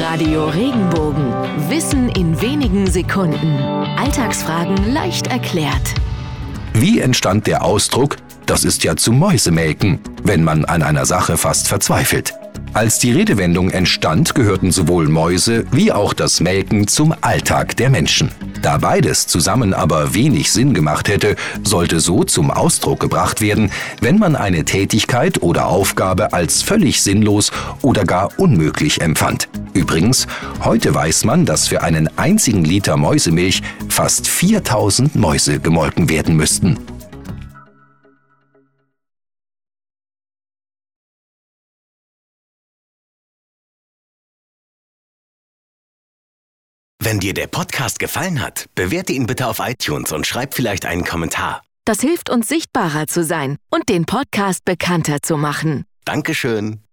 Radio Regenbogen. Wissen in wenigen Sekunden. Alltagsfragen leicht erklärt. Wie entstand der Ausdruck, das ist ja zu Mäusemelken, wenn man an einer Sache fast verzweifelt? Als die Redewendung entstand, gehörten sowohl Mäuse wie auch das Melken zum Alltag der Menschen. Da beides zusammen aber wenig Sinn gemacht hätte, sollte so zum Ausdruck gebracht werden, wenn man eine Tätigkeit oder Aufgabe als völlig sinnlos oder gar unmöglich empfand. Übrigens, heute weiß man, dass für einen einzigen Liter Mäusemilch fast 4000 Mäuse gemolken werden müssten. Wenn dir der Podcast gefallen hat, bewerte ihn bitte auf iTunes und schreib vielleicht einen Kommentar. Das hilft uns sichtbarer zu sein und den Podcast bekannter zu machen. Dankeschön.